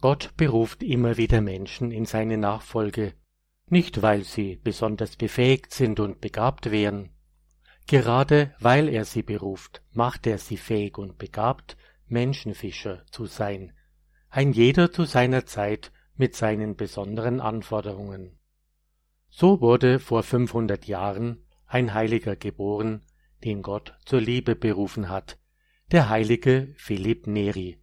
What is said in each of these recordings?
Gott beruft immer wieder Menschen in seine Nachfolge, nicht weil sie besonders befähigt sind und begabt wären. Gerade weil er sie beruft, macht er sie fähig und begabt, Menschenfischer zu sein, ein jeder zu seiner Zeit mit seinen besonderen Anforderungen. So wurde vor 500 Jahren ein Heiliger geboren, den Gott zur Liebe berufen hat, der heilige Philipp Neri.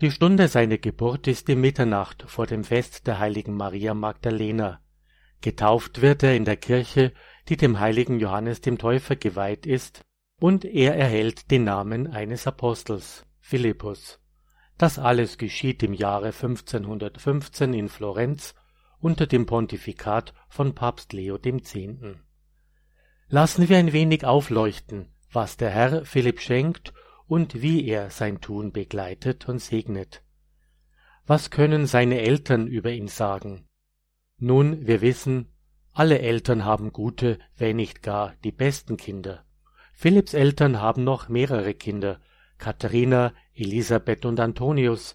Die Stunde seiner Geburt ist die Mitternacht vor dem Fest der heiligen Maria Magdalena. Getauft wird er in der Kirche, die dem heiligen Johannes dem Täufer geweiht ist, und er erhält den Namen eines Apostels, Philippus. Das alles geschieht im Jahre 1515 in Florenz unter dem Pontifikat von Papst Leo X. Lassen wir ein wenig aufleuchten, was der Herr Philipp schenkt und wie er sein Tun begleitet und segnet. Was können seine Eltern über ihn sagen? Nun, wir wissen, alle Eltern haben gute, wenn nicht gar die besten Kinder. Philipps Eltern haben noch mehrere Kinder, Katharina, Elisabeth und Antonius,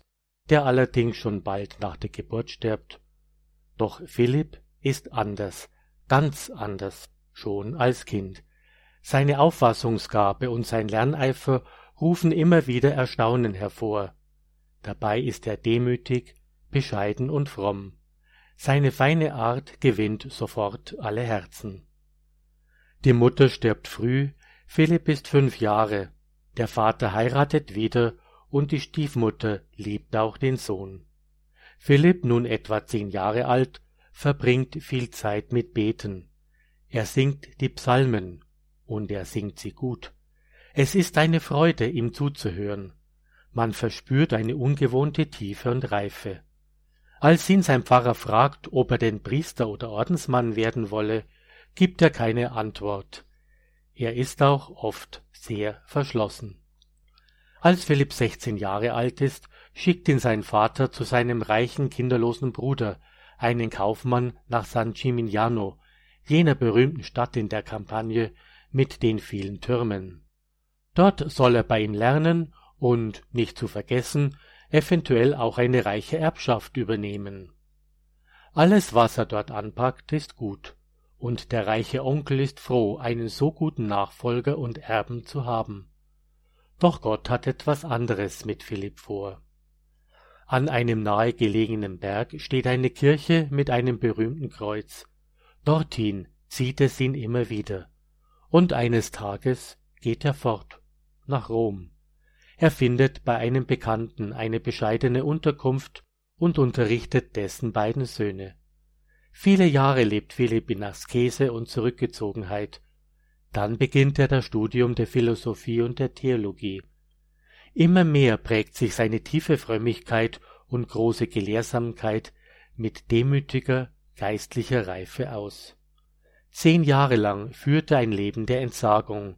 der allerdings schon bald nach der Geburt stirbt. Doch Philipp ist anders, ganz anders, schon als Kind. Seine Auffassungsgabe und sein Lerneifer rufen immer wieder Erstaunen hervor. Dabei ist er demütig, bescheiden und fromm. Seine feine Art gewinnt sofort alle Herzen. Die Mutter stirbt früh, Philipp ist fünf Jahre, der Vater heiratet wieder und die Stiefmutter liebt auch den Sohn. Philipp, nun etwa zehn Jahre alt, verbringt viel Zeit mit Beten. Er singt die Psalmen, und er singt sie gut. Es ist eine Freude, ihm zuzuhören. Man verspürt eine ungewohnte Tiefe und Reife. Als ihn sein Pfarrer fragt, ob er denn Priester oder Ordensmann werden wolle, gibt er keine Antwort. Er ist auch oft sehr verschlossen. Als Philipp sechzehn Jahre alt ist, schickt ihn sein Vater zu seinem reichen, kinderlosen Bruder, einen Kaufmann, nach San Gimignano, jener berühmten Stadt in der Kampagne, mit den vielen Türmen. Dort soll er bei ihm lernen und, nicht zu vergessen, eventuell auch eine reiche Erbschaft übernehmen. Alles, was er dort anpackt, ist gut, und der reiche Onkel ist froh, einen so guten Nachfolger und Erben zu haben. Doch Gott hat etwas anderes mit Philipp vor. An einem nahegelegenen Berg steht eine Kirche mit einem berühmten Kreuz. Dorthin zieht es ihn immer wieder und eines Tages geht er fort nach Rom. Er findet bei einem Bekannten eine bescheidene Unterkunft und unterrichtet dessen beiden Söhne. Viele Jahre lebt Philipp in Askese und Zurückgezogenheit. Dann beginnt er das Studium der Philosophie und der Theologie. Immer mehr prägt sich seine tiefe Frömmigkeit und große Gelehrsamkeit mit demütiger geistlicher Reife aus. Zehn Jahre lang führte er ein Leben der Entsagung.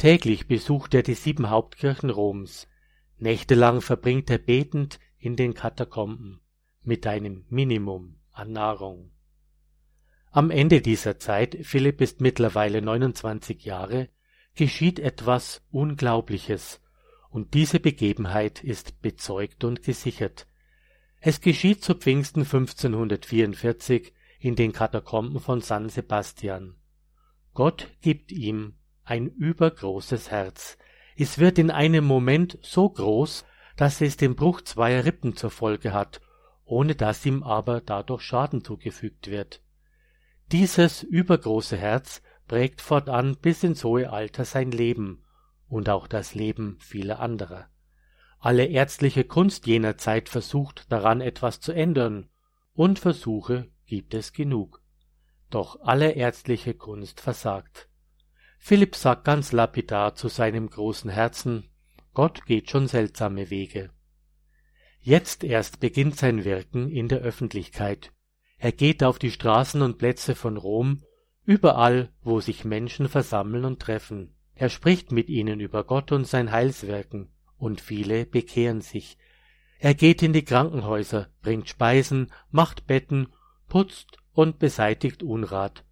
Täglich besucht er die sieben Hauptkirchen Roms. Nächtelang verbringt er betend in den Katakomben mit einem Minimum an Nahrung. Am Ende dieser Zeit, Philipp ist mittlerweile 29 Jahre, geschieht etwas Unglaubliches, und diese Begebenheit ist bezeugt und gesichert. Es geschieht zu Pfingsten 1544, in den Katakomben von San Sebastian. Gott gibt ihm ein übergroßes Herz. Es wird in einem Moment so groß, dass es den Bruch zweier Rippen zur Folge hat, ohne dass ihm aber dadurch Schaden zugefügt wird. Dieses übergroße Herz prägt fortan bis ins hohe Alter sein Leben und auch das Leben vieler anderer. Alle ärztliche Kunst jener Zeit versucht daran etwas zu ändern, und Versuche gibt es genug. Doch alle ärztliche Kunst versagt. Philipp sagt ganz lapidar zu seinem großen Herzen, Gott geht schon seltsame Wege. Jetzt erst beginnt sein Wirken in der Öffentlichkeit. Er geht auf die Straßen und Plätze von Rom, überall, wo sich Menschen versammeln und treffen. Er spricht mit ihnen über Gott und sein Heilswirken, und viele bekehren sich. Er geht in die Krankenhäuser, bringt Speisen, macht Betten putzt und beseitigt Unrat.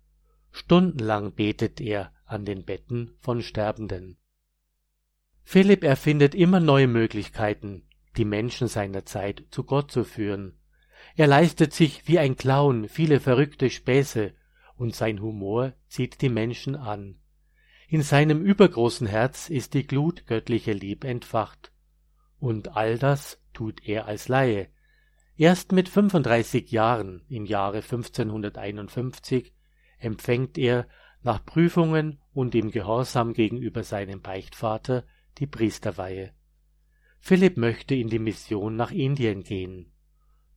Stundenlang betet er an den Betten von Sterbenden. Philipp erfindet immer neue Möglichkeiten. die Menschen seiner Zeit zu Gott zu führen. Er leistet sich wie ein Clown viele verrückte Späße, und sein Humor zieht die Menschen an. In seinem übergroßen Herz ist die Glut göttlicher Lieb entfacht. Und all das tut er als Laie. Erst mit 35 Jahren, im Jahre 1551, empfängt er nach Prüfungen und im Gehorsam gegenüber seinem Beichtvater die Priesterweihe. Philipp möchte in die Mission nach Indien gehen.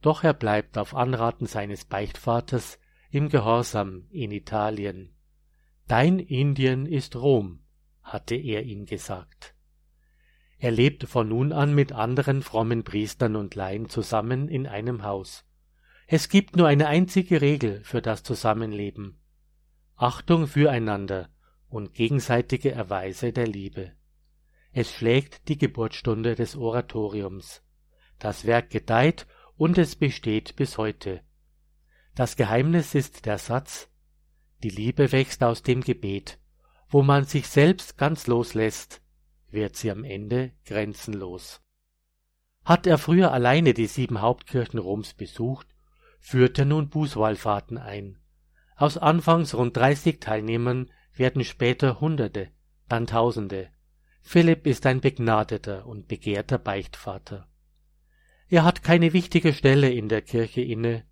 Doch er bleibt auf Anraten seines Beichtvaters im Gehorsam in Italien. Dein Indien ist Rom, hatte er ihm gesagt. Er lebt von nun an mit anderen frommen Priestern und Laien zusammen in einem Haus. Es gibt nur eine einzige Regel für das Zusammenleben. Achtung füreinander und gegenseitige Erweise der Liebe. Es schlägt die Geburtsstunde des Oratoriums. Das Werk gedeiht und es besteht bis heute. Das Geheimnis ist der Satz, die Liebe wächst aus dem Gebet, wo man sich selbst ganz loslässt, wird sie am Ende grenzenlos. Hat er früher alleine die sieben Hauptkirchen Roms besucht, führt er nun Bußwallfahrten ein. Aus anfangs rund dreißig Teilnehmern werden später Hunderte, dann Tausende. Philipp ist ein begnadeter und begehrter Beichtvater. Er hat keine wichtige Stelle in der Kirche inne,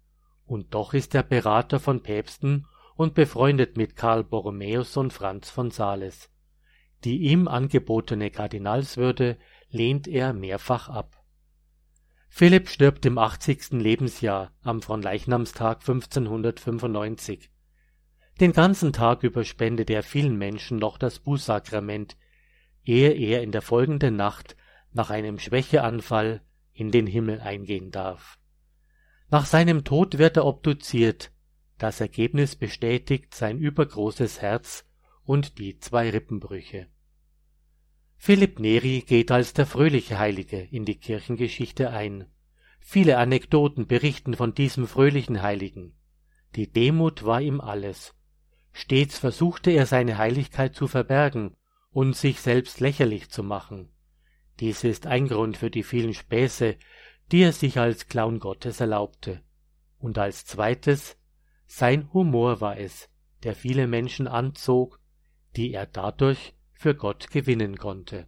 und doch ist er Berater von Päpsten und befreundet mit Karl Borromäus und Franz von Sales. Die ihm angebotene Kardinalswürde lehnt er mehrfach ab. Philipp stirbt im 80. Lebensjahr am Fronleichnamstag 1595. Den ganzen Tag über spendet er vielen Menschen noch das Bußsakrament, ehe er in der folgenden Nacht nach einem Schwächeanfall in den Himmel eingehen darf. Nach seinem Tod wird er obduziert, das Ergebnis bestätigt sein übergroßes Herz und die zwei Rippenbrüche. Philipp Neri geht als der fröhliche Heilige in die Kirchengeschichte ein. Viele Anekdoten berichten von diesem fröhlichen Heiligen. Die Demut war ihm alles. Stets versuchte er seine Heiligkeit zu verbergen und sich selbst lächerlich zu machen. Dies ist ein Grund für die vielen Späße, die er sich als Clown Gottes erlaubte. Und als zweites sein Humor war es, der viele Menschen anzog, die er dadurch für Gott gewinnen konnte.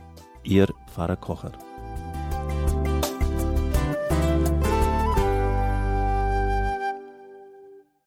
Ihr Pfarrer Kocher.